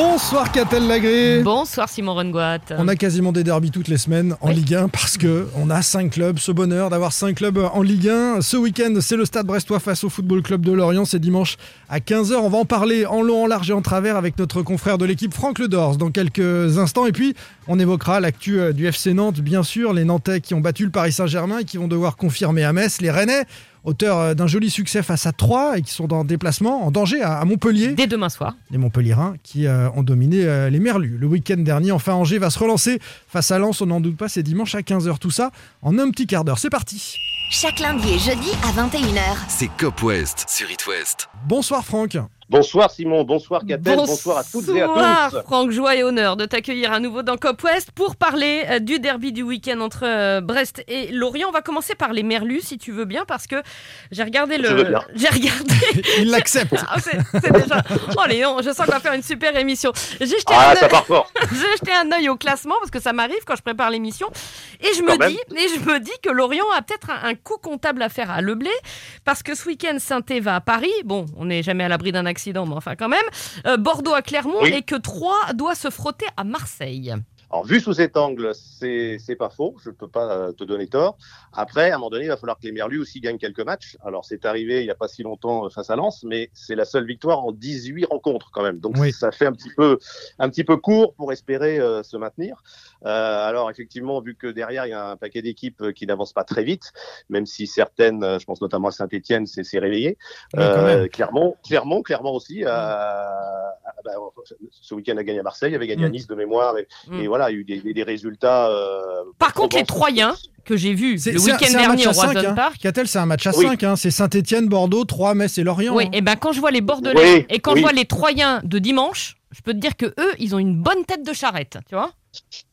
Bonsoir Catel Lagré. Bonsoir Simon Rengoat. On a quasiment des derbies toutes les semaines en Oui. Ligue 1 parce que on a 5 clubs. Ce bonheur d'avoir 5 clubs en Ligue 1. Ce week-end, c'est le Stade Brestois face au Football Club de Lorient. C'est dimanche à 15h. On va en parler en long, en large et en travers avec notre confrère de l'équipe Franck Ledors dans quelques instants. Et puis, on évoquera l'actu euh, du FC Nantes, bien sûr. Les Nantais qui ont battu le Paris Saint-Germain et qui vont devoir confirmer à Metz. Les Rennais, auteurs euh, d'un joli succès face à Troyes et qui sont en déplacement, en danger à à Montpellier Dès demain soir. les Montpellierins qui euh, ont dominé euh, les Merlus. Le week-end dernier, enfin Angers va se relancer face à Lens, on n'en doute pas, c'est dimanche à 15h. Tout ça en un petit quart d'heure. C'est parti. Chaque lundi et jeudi à 21h. C'est Cop West sur It West. Bonsoir Franck. Bonsoir Simon, bonsoir Catel, bonsoir à toutes et à Bonsoir, tous. Franck, joie et honneur de t'accueillir à nouveau dans Cop West pour parler euh, du derby du week-end entre euh, Brest et Lorient. On va commencer par les Merlus, si tu veux bien, parce que j'ai regardé Je le. J'ai regardé. Il l'accepte. Ah, c'est déjà. Oh, Léon, je sens qu'on va faire une super émission. J'ai jeté, Ah, j'ai jeté un œil au classement parce que ça m'arrive quand je prépare l'émission et je me même. dis et je me dis que Lorient a peut-être un, un coup comptable à faire à Leblé parce que ce week-end saint va à Paris. Bon, on n'est jamais à l'abri d'un accident, mais enfin quand même. Euh, Bordeaux à Clermont Oui. et que Troyes doit se frotter à Marseille. Alors, vu sous cet angle, c'est c'est pas faux, je ne peux pas euh, te donner tort. Après, à un moment donné, il va falloir que les Merlus aussi gagnent quelques matchs. Alors, c'est arrivé il n'y a pas si longtemps euh, face à Lens, mais c'est la seule victoire en 18 rencontres quand même. Donc, Oui. ça fait un petit peu, un petit peu court pour espérer euh, se maintenir. Euh, alors, effectivement, vu que derrière, il y a un paquet d'équipes euh, qui n'avancent pas très vite, même si certaines, euh, je pense notamment à Saint-Etienne, c'est réveillé. Même. Euh, Clermont, Clermont, Clermont aussi. euh, ah, bah, ce week-end a gagné à Marseille, avait gagné à Mm. Nice de mémoire, et, Mm. et voilà, il y a eu des, des- des résultats. euh, Par contre, les. Troyens que j'ai vus C'est le week-end dernier au à 5. Roison Park. Catel, c'est un match à Oui. 5. C'est Saint-Etienne, Bordeaux, 3, Metz et Lorient. Oui, hein. et ben quand je vois les Bordelais Oui, et quand oui. je vois les Troyens de dimanche, je peux te dire que eux, ils ont une bonne tête de charrette, tu vois.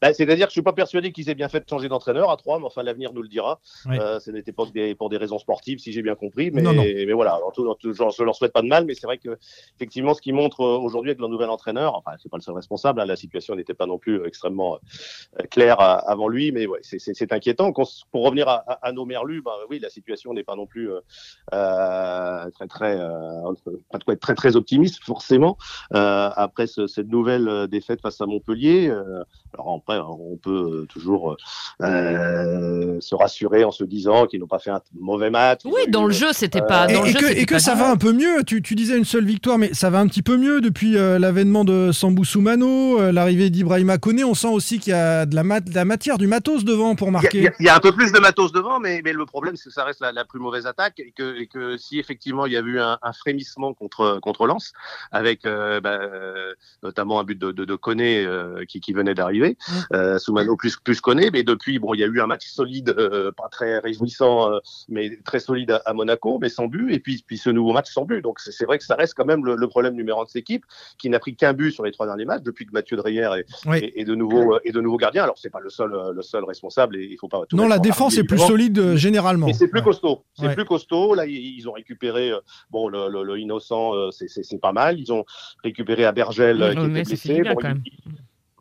Bah, C'est-à-dire que je suis pas persuadé qu'ils aient bien fait de changer d'entraîneur à trois, mais enfin l'avenir nous le dira. Oui. Euh, ce n'était pas que des, pour des raisons sportives, si j'ai bien compris. Mais, Non, non. mais voilà, alors, tout, tout- je je leur souhaite pas de mal, mais c'est vrai que effectivement, ce qu'ils montrent euh, aujourd'hui avec leur nouvel entraîneur, enfin c'est pas le seul responsable, hein, la situation n'était pas non plus euh, extrêmement euh, claire à- avant lui, mais ouais, c'est- inquiétant. Pour revenir à, à- à nos merlus, bah, oui, la situation n'est pas non plus euh, euh, très très euh, pas de quoi être très très optimiste forcément euh, après ce- cette nouvelle euh, défaite face à Montpellier. Alors après, on peut euh, toujours euh, se rassurer en se disant qu'ils n'ont pas fait un mauvais match. Oui, dans eu, le jeu, c'était euh, pas. Et, Dans le et jeu, que, c'était et que pas ça grave. va un peu mieux. Tu, tu disais une seule victoire, mais ça va un petit peu mieux depuis euh, l'avènement de Sambou Soumano, euh, l'arrivée d'Ibrahima Koné. On sent aussi qu'il y a de la, mat- de la matière, du matos devant pour marquer. il y a- il y a un peu plus de matos devant, mais, mais le problème, c'est que ça reste la, la plus mauvaise attaque et que, et que si effectivement il y a eu un, un frémissement contre, contre Lens, avec euh, bah, notamment un but de, de, de Koné euh, qui, qui venait d'arriver, Euh, Soumano plus, plus Koné, mais depuis, bon, il y a eu un match solide, euh, pas très réjouissant, euh, mais très solide à, à Monaco, mais sans but, et puis, puis ce nouveau match sans but. Donc c'est vrai que ça reste quand même le, le problème numéro un de cette équipe, qui n'a pris qu'un but sur les trois derniers matchs, depuis que Mathieu Dreyer est, Oui. de nouveau et de nouveau gardien. Alors c'est pas le seul le seul responsable et il faut pas tout Non, la en défense est plus solide euh, généralement. Mais c'est plus Ouais. costaud. C'est Ouais. plus costaud. Là, ils, ont récupéré. euh, bon, le, le, le innocent, euh, c'est- pas mal. Ils ont récupéré à Bergel Oui, qui était blessé. bien, Bon, quand même. il-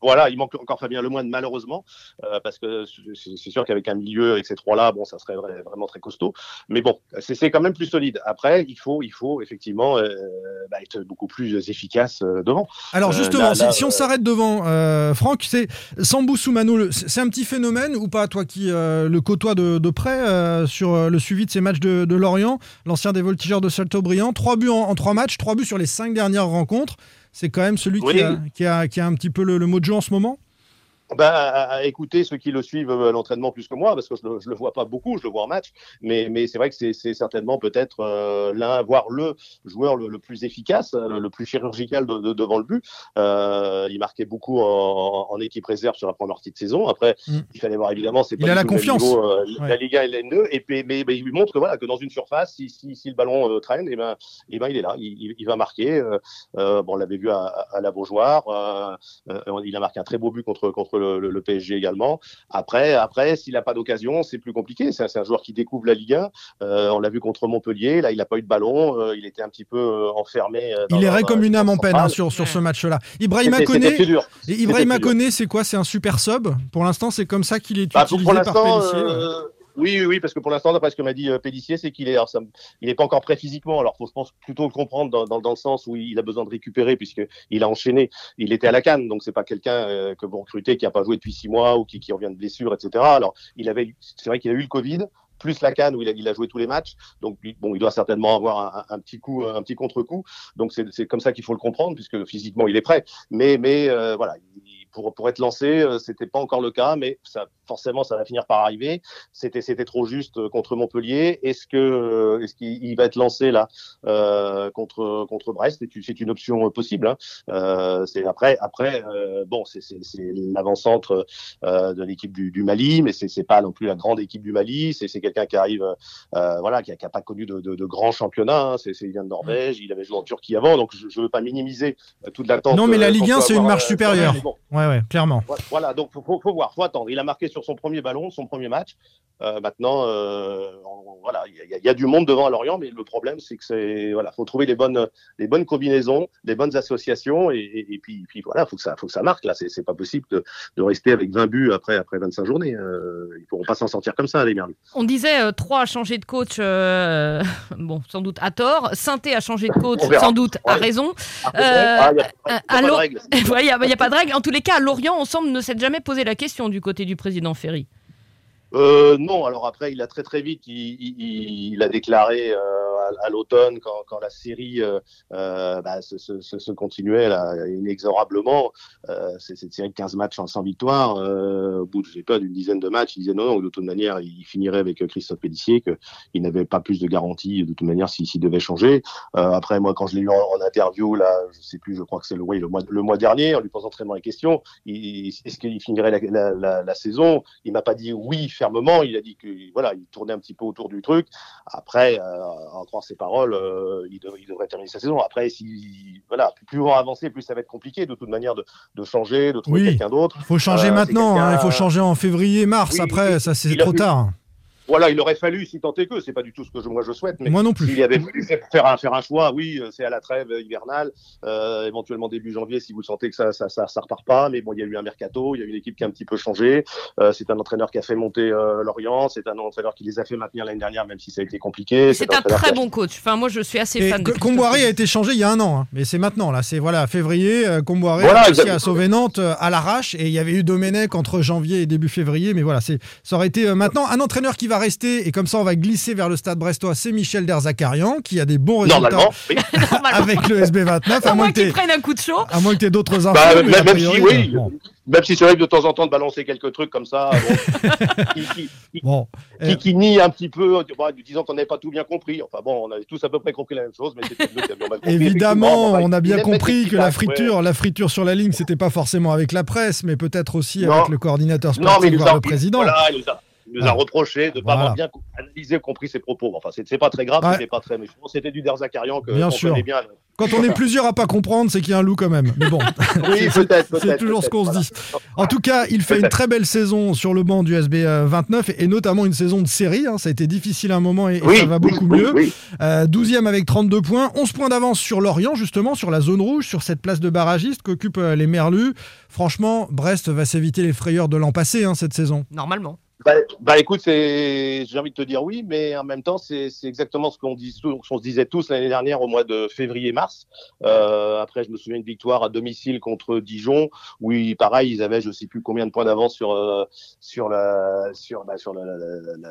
voilà, il manque encore Fabien Lemoine malheureusement euh, parce que c'est sûr qu'avec un milieu avec ces trois-là, bon, ça serait vra- vraiment très costaud. Mais bon, c'est quand même plus solide. Après, il faut, il faut effectivement euh, bah, être beaucoup plus efficace euh, devant. Alors justement, là- si, là, si on s'arrête devant, Franck, c'est Sambou Soumano, c'est un petit phénomène ou pas, toi qui le côtoie de, de près sur le suivi de ces matchs de, de Lorient, l'ancien des voltigeurs de Salto-Briand, trois buts en, en trois matchs, trois buts sur les cinq dernières rencontres. C'est quand même celui qui, a, qui, a, qui a un petit peu le, le mot de jeu en ce moment Bah, à, à écouter ceux qui le suivent euh, à l'entraînement plus que moi, parce que je le, je le vois pas beaucoup, je le vois en match, mais, mais c'est vrai que c'est certainement peut-être euh, l'un, voire le joueur le, le plus efficace, euh, le, le plus chirurgical de, de- devant le but. Euh, il marquait beaucoup en, en équipe réserve sur la première partie de saison. Après, Mm. il fallait voir évidemment, c'est Il pas a du la confiance. niveau, euh, Ouais. La Ligue 1 et la N2, et puis, mais, mais il lui montre que voilà que dans une surface, si, si, si le ballon euh, traîne, et ben, et ben il est là, il, il- il va marquer. Bon, on l'avait vu à, à, à la Beaujoire. Il a marqué un très beau but contre contre contre le, le- le PSG également. Après, après, s'il n'a pas d'occasion, c'est plus compliqué. C'est un, joueur qui découvre la Ligue 1. Euh, on l'a vu contre Montpellier. Là, il n'a pas eu de ballon. Euh, il était un petit peu euh, enfermé. dans Il errait comme une âme en peine hein, sur, sur ce match-là. Ibrahima Koné, Ibrahima c'est quoi? C'est un super sub Pour l'instant, c'est comme ça qu'il est Bah, pour, utilisé pour par oui, oui, oui, parce que pour l'instant, d'après ce que m'a dit euh, Pellissier, c'est qu'il est, alors, ça il est pas encore prêt physiquement. Alors, faut, je pense, plutôt le comprendre dans, dans, le sens où il a besoin de récupérer, puisque il a enchaîné. Il était à la canne, donc c'est pas quelqu'un euh, que vous recrutez qui a pas joué depuis six mois ou qui, qui revient de blessure, etc. Alors, il avait, c'est vrai qu'il a eu le Covid. Plus la canne où il a, il a joué tous les matchs, donc bon, il doit certainement avoir un, petit coup, un petit contre-coup. Donc c'est comme ça qu'il faut le comprendre, puisque physiquement il est prêt. Mais, mais euh, voilà, il- pour, pour être lancé, euh, c'était pas encore le cas, mais ça, forcément, ça va finir par arriver. C'était, c'était trop juste euh, contre Montpellier. Est-ce que, euh, est-ce qu'il il va être lancé là euh, contre contre Brest? C'est une- option euh, possible. Hein. Euh, c'est après, après, euh, bon, c'est, l'avant-centre euh, de l'équipe du, du Mali, mais c'est, c'est pas non plus la grande équipe du Mali. C'est, c'est quelqu'un qui arrive, euh, voilà, qui a, qui a pas connu de, de, de grands championnats. Hein. C'est, c'est, il vient de Norvège, il avait joué en Turquie avant, donc je, je veux pas minimiser toute l'attente. Non, mais la Ligue qu'on 1, peut c'est une marche supérieure. bon, Ouais, ouais, clairement. voilà, Voilà, donc faut, faut, faut voir, faut attendre. Il a marqué sur son premier ballon, son premier match. Euh, maintenant, euh, on- voilà, il y, a- il y a du monde devant à Lorient, mais le problème, c'est que c'est voilà, faut trouver les bonnes, les bonnes combinaisons, les bonnes associations, et, et, et puis, puis voilà, faut que ça, faut que ça marque là. C'est, pas possible de, de rester avec 20 buts après, après 25 journées. Euh, ils pourront pas s'en sortir comme ça, les merlus. On disait euh, trois a changé de coach, bon, sans doute à tort. Sainté a changé de coach, sans doute à raison. Ah, il a, a n'y a, y a pas de règle. En tous les cas, à Lorient, on semble ne s'être jamais posé la question du côté du président Ferry? Euh, non, alors après, il a très très vite, il, a déclaré euh, à, l'automne, quand, la série euh, euh, bah, se, continuait inexorablement, euh, cette série de 15 matchs sans, sans victoire, euh, au bout de, je pas, d'une dizaine de matchs, il disait non, non, de toute manière, il finirait avec Christophe Pellissier, qu'il n'avait pas plus de garantie de toute manière s'il devait changer. Après, moi, quand je l'ai eu en, en interview, là, je sais plus, je crois que c'est le, mois, le mois dernier, en lui posant très la question, est-ce qu'il finirait la saison? Il m'a pas dit oui fermement, il a dit que voilà, il tournait un petit peu autour du truc. Après, euh, en croire ses paroles, euh, il, dev- il devrait terminer sa saison. Après, si voilà, plus on va avancer, plus ça va être compliqué de toute manière de, de changer, de trouver Oui. quelqu'un d'autre. Il faut changer Euh, maintenant, hein, il faut changer en février, mars. Oui, Après, ça c'est a trop tard. Voilà, il aurait fallu, si tant est que, c'est pas du tout ce que je, moi je souhaite, mais Moi non plus. s'il y avait fallu faire un, faire un choix, oui, euh, c'est à la trêve hivernale, euh, éventuellement début janvier si vous sentez que ça, ça, ça, ça repart pas, mais bon, il y a eu un mercato, il y a eu une équipe qui a un petit peu changé, euh, c'est un entraîneur qui a fait monter euh, Lorient, c'est un entraîneur qui les a fait maintenir l'année dernière, même si ça a été compliqué. C'est un très bon coach. Enfin, moi, je suis assez Et fan de Comboiré a été changé il y a un an, hein. mais c'est maintenant là. C'est voilà février. euh, Comboiré Voilà, a réussi à sauver Nantes euh, à l'arrache et il y avait eu Domenech entre janvier et début février, mais voilà, c'est ça aurait été maintenant un entraîneur qui va rester et comme ça on va glisser vers le stade brestois. C'est Michel Derzakarian qui a des bons résultats Normalement, oui. Normalement. avec le SB29. À À moins qu'il prenne un coup de chaud. à moins que t'aies d'autres infos. Bah, a même si, oui. euh, bon. Même si c'est vrai que de temps en temps de balancer quelques trucs comme ça, bon, qui, qui- qui- Bon, qui, Euh, qui nie un petit peu, bah, disant qu'on n'avait pas tout bien compris. Enfin bon, on avait tous à peu près compris la même chose, mais c'était compris. Évidemment, Effectivement, on a bien compris que la friture, la friture sur la ligne, c'était pas forcément avec la presse, mais peut-être aussi Non. avec le coordinateur. Non, mais sportif, voire a, le président. Voilà, il nous a, il nous a Ah. reproché de ne pas Voilà. avoir bien analysé, compris ses propos. Enfin, c'est pas très grave, Ouais. c'était pas très méchant. C'était du Derzakarian que Bien on sûr. bien. Quand on est plusieurs à pas comprendre, c'est qu'il y a un loup quand même. Mais bon, Oui, peut-être, peut-être. c'est toujours ce qu'on se dit. En tout cas, il fait une très belle saison sur le banc du SB euh, 29 et notamment une saison de série. hein. Ça a été difficile à un moment et, et Oui, ça va beaucoup oui, mieux. oui. Euh, 12e avec 32 points, 11 points d'avance sur Lorient, justement, sur la zone rouge, sur cette place de barragiste qu'occupent euh, les Merlus. Franchement, Brest va s'éviter les frayeurs de l'an passé hein, cette saison. Normalement. Bah, bah, écoute, c'est, j'ai envie de te dire oui, mais en même temps, c'est, c'est exactement ce qu'on, dit, ce qu'on se disait tous l'année dernière au mois de février-mars. Euh, après, je me souviens d'une victoire à domicile contre Dijon, où ils- pareil, ils avaient je sais plus combien de points d'avance sur euh, sur la sur bah, sur la, la,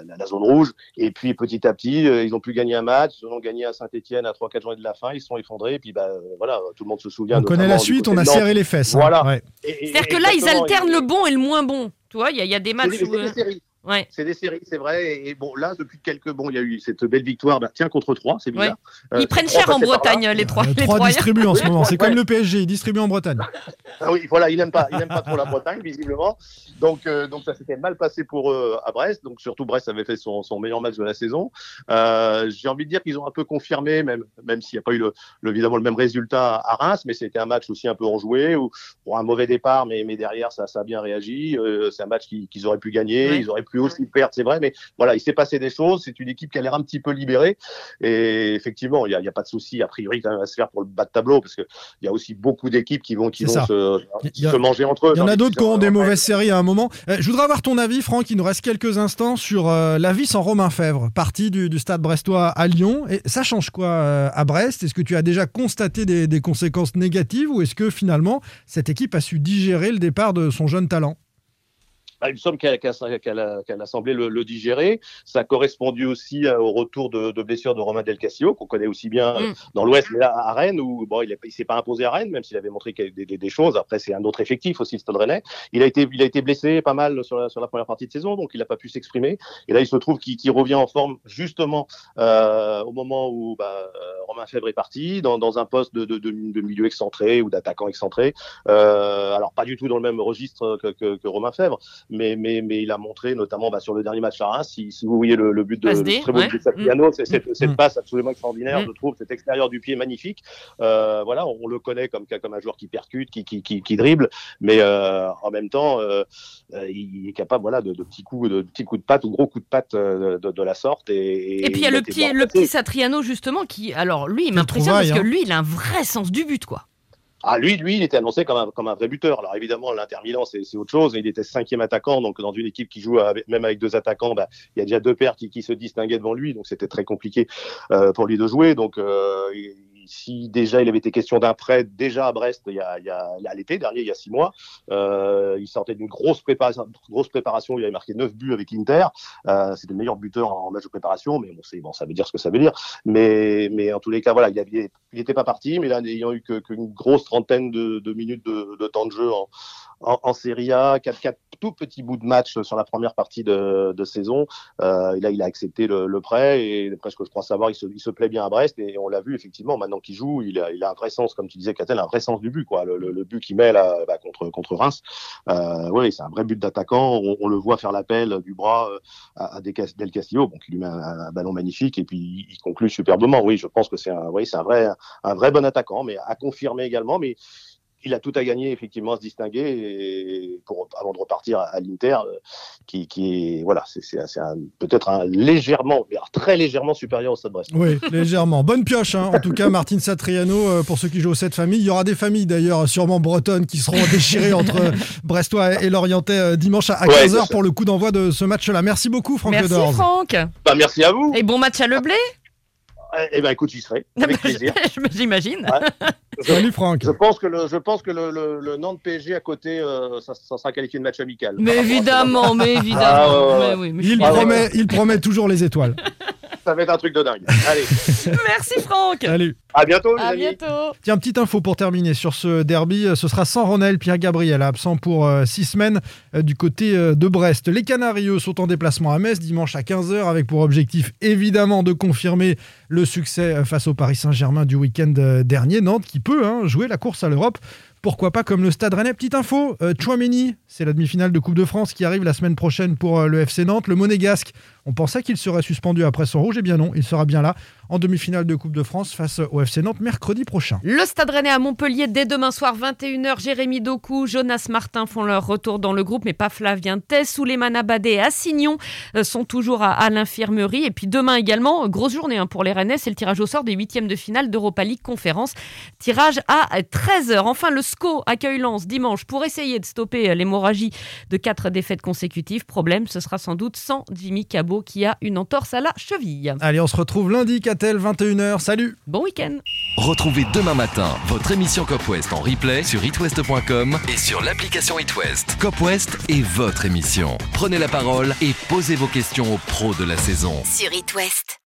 la- la- zone rouge. Et puis petit à petit, euh, ils ont pu gagner un match, ils ont gagné à Saint-Etienne à 3-4 journées de la fin, ils se sont effondrés. Et puis bah euh, voilà, tout le monde se souvient. On connaît la suite, on a serré les fesses. hein. Voilà. Ouais. Et- et- C'est-à-dire que là, ils alternent et- le bon et le moins bon. Tu vois, il y, a- il y a des matchs où. euh, des séries. Ouais. C'est des séries, c'est vrai. Et, bon, là, depuis quelques, bon, il y a eu cette belle victoire, bah, tiens contre trois, c'est bizarre. Euh, Ils prennent trois cher en. Bretagne, les trois. Euh, les trois trois. distribués en ce moment. C'est Ouais. comme le PSG, ils distribuent en Bretagne. Ah oui, voilà, il n'aime pas, il pas trop la Bretagne, visiblement. Donc, euh, donc ça s'était mal passé pour eux à Brest. Donc, surtout, Brest avait fait son, son meilleur match de la saison. Euh, J'ai envie de dire qu'ils ont un peu confirmé, même, même s'il n'y a pas eu le, le- évidemment le même résultat à Reims, mais c'était un match aussi un peu enjoué, pour un mauvais départ, mais, mais derrière, ça, ça a bien réagi. Euh, c'est un match qu'ils auraient pu gagner, Ouais. ils auraient pu aussi perdre, c'est vrai, mais voilà, il s'est passé des choses. C'est une équipe qui a l'air un petit peu libérée. Et effectivement, il n'y a, il y a pas de souci, a priori, quand même, à se faire pour le bas de tableau, parce qu'il y a aussi beaucoup d'équipes qui vont, qui vont se, a- se manger entre eux. Il y en a d'autres qui ont des mauvaises séries à un moment. Euh, je voudrais avoir ton avis, Franck. Il nous reste quelques instants sur euh, la vie sans Romain Fèvre, parti du, du stade brestois à Lyon. Et ça change quoi euh, à Brest? Est-ce que tu as déjà constaté des, des conséquences négatives ou est-ce que finalement cette équipe a su digérer le départ de son jeune talent? Bah, il me semble qu'elle qu'elle- qu'elle a, qu'elle a semblé le, le digérer. Ça a correspondu aussi euh, au retour de, de blessure de Romain Del Castillo, qu'on connaît aussi bien euh, Mm. dans l'Ouest, mais là à Rennes, où bon, il ne s'est pas imposé à Rennes, même s'il avait montré qu'il y avait des, des- des choses. Après, c'est un autre effectif aussi, le Stade Rennais. Il a été, il a été blessé pas mal sur la, sur la première partie de saison, donc il n'a pas pu s'exprimer. Et là, il se trouve qu'il qu'il revient en forme justement euh, au moment où bah, euh, Romain Fèvre est parti, dans, dans un poste de, de, de, de milieu excentré ou d'attaquant excentré. Euh, alors, pas du tout dans le même registre que, que, que Romain Fèvre, mais, mais, mais il a montré, notamment bah, sur le dernier match à Reims, si, si vous voyez le, le but de le très beau ouais. but de Satriano, c'est cette, cette Mm. passe absolument extraordinaire, Mm. je trouve, cet extérieur du pied magnifique. Euh, voilà, on, le connaît comme, comme un joueur qui percute, qui, qui, qui, qui dribble, mais euh, en même temps, euh, il est capable voilà, de, de petits coups de, petits coups de patte ou gros coups de patte de, de la sorte. Et, Et puis il y a il le bien le petit Satriano justement qui, alors lui, il m'impressionne parce trouvaille, que hein. lui, il a un vrai sens du but, quoi. Ah, lui, lui, il était annoncé comme un, comme un vrai buteur. Alors évidemment, l'Inter Milan, c'est autre chose. Il était cinquième attaquant, donc dans une équipe qui joue avec- même avec deux attaquants, bah, il y a déjà deux paires qui, qui se distinguaient devant lui, donc c'était très compliqué euh, pour lui de jouer. Donc euh, il- si déjà il avait été question d'un prêt déjà à Brest il y a, il y a, à l'été dernier, il y a six mois, euh, il sortait d'une grosse préparation, grosse préparation. Il avait marqué neuf buts avec l'Inter. Euh, c'était le meilleur buteur en match de préparation, mais bon, bon, ça veut dire ce que ça veut dire. Mais, mais en tous les cas, voilà, il n'était pas parti, mais là, n'ayant eu qu'une grosse trentaine de, de minutes de, de temps de jeu en, en, en Serie A, quatre, quatre tout petits bouts de match sur la première partie de, de saison. Euh, et là, il a accepté le, le prêt et d'après ce que je crois savoir, il se, il se plaît bien à Brest et on l'a vu effectivement. Maintenant qu'il joue, il a, il a un vrai sens, comme tu disais, Catel, un vrai sens du but, quoi. Le, le, le but qu'il met là bah, contre contre Reims, euh, oui, c'est un vrai but d'attaquant. On, on le voit faire l'appel du bras euh, à, à Del Cas- Del Castillo, bon, qui lui met un, un ballon magnifique et puis il conclut superbement. Oui, je pense que c'est un, oui, c'est un vrai un vrai bon attaquant, mais à confirmer également, mais il a tout à gagner effectivement à se distinguer et pour avant de repartir à, à l'Inter euh, qui, qui est voilà c'est peut-être un légèrement très légèrement supérieur au Stade Brest. Oui, légèrement. Bonne pioche, hein. en tout cas, Martin Satriano, euh, pour ceux qui jouent aux cette famille. Il y aura des familles d'ailleurs, sûrement bretonnes, qui seront déchirées entre Brestois et Lorientais euh, dimanche à à Ouais, 15h c'est ça. pour le coup d'envoi de ce match-là. Merci beaucoup, Franck Merci. Franck. Bah, merci à vous. Et bon match à Leblé, Eh ben écoute j'y serai avec plaisir. j'imagine. Salut, Franck. je pense que le je pense que le, le, le Nantes PSG à côté euh, ça, ça sera qualifié de match amical. Mais évidemment, mais évidemment. Ah, ouais, ouais, Mais oui, mais Il promet, il promet toujours les étoiles. Ça va être un truc de dingue. Allez, Merci Franck. Salut. à bientôt les À amis. bientôt. Tiens, petite info pour terminer sur ce derby. Ce sera sans Ronel Pierre Gabriel, absent pour euh, six semaines euh, du côté euh, de Brest. Les Canaries, eux, sont en déplacement à Metz dimanche à 15h avec pour objectif évidemment de confirmer le succès euh, face au Paris Saint-Germain du week-end euh, dernier. Nantes qui peut hein, jouer la course à l'Europe. Pourquoi pas comme le Stade Rennais? Petite info, euh, Chouameni, c'est la demi-finale de Coupe de France qui arrive la semaine prochaine pour euh, le FC Nantes. Le Monégasque, on pensait qu'il serait suspendu après son rouge, et bien non, il sera bien là en demi-finale de Coupe de France face au FC Nantes mercredi prochain. Le Stade Rennais à Montpellier dès demain soir 21h. Jérémy Doku, Jonas Martin font leur retour dans le groupe, mais pas Flavien Tess, Souleymane Abadé et Assignon euh, sont toujours à, l'infirmerie. Et puis demain également, grosse journée hein, pour les Rennais, c'est le tirage au sort des huitièmes de finale d'Europa League Conférence. Tirage à 13h. Enfin, le SCO accueille Lens dimanche pour essayer de stopper euh, l'hémorragie de quatre défaites consécutives. Problème, ce sera sans doute sans Jimmy Cabot qui a une entorse à la cheville. Allez, on se retrouve lundi, Catel, 21h. Salut Bon week-end Retrouvez demain matin votre émission Cop West en replay sur itwest.com et sur l'application itwest. Cop West est votre émission. Prenez la parole et posez vos questions aux pros de la saison. Sur It West.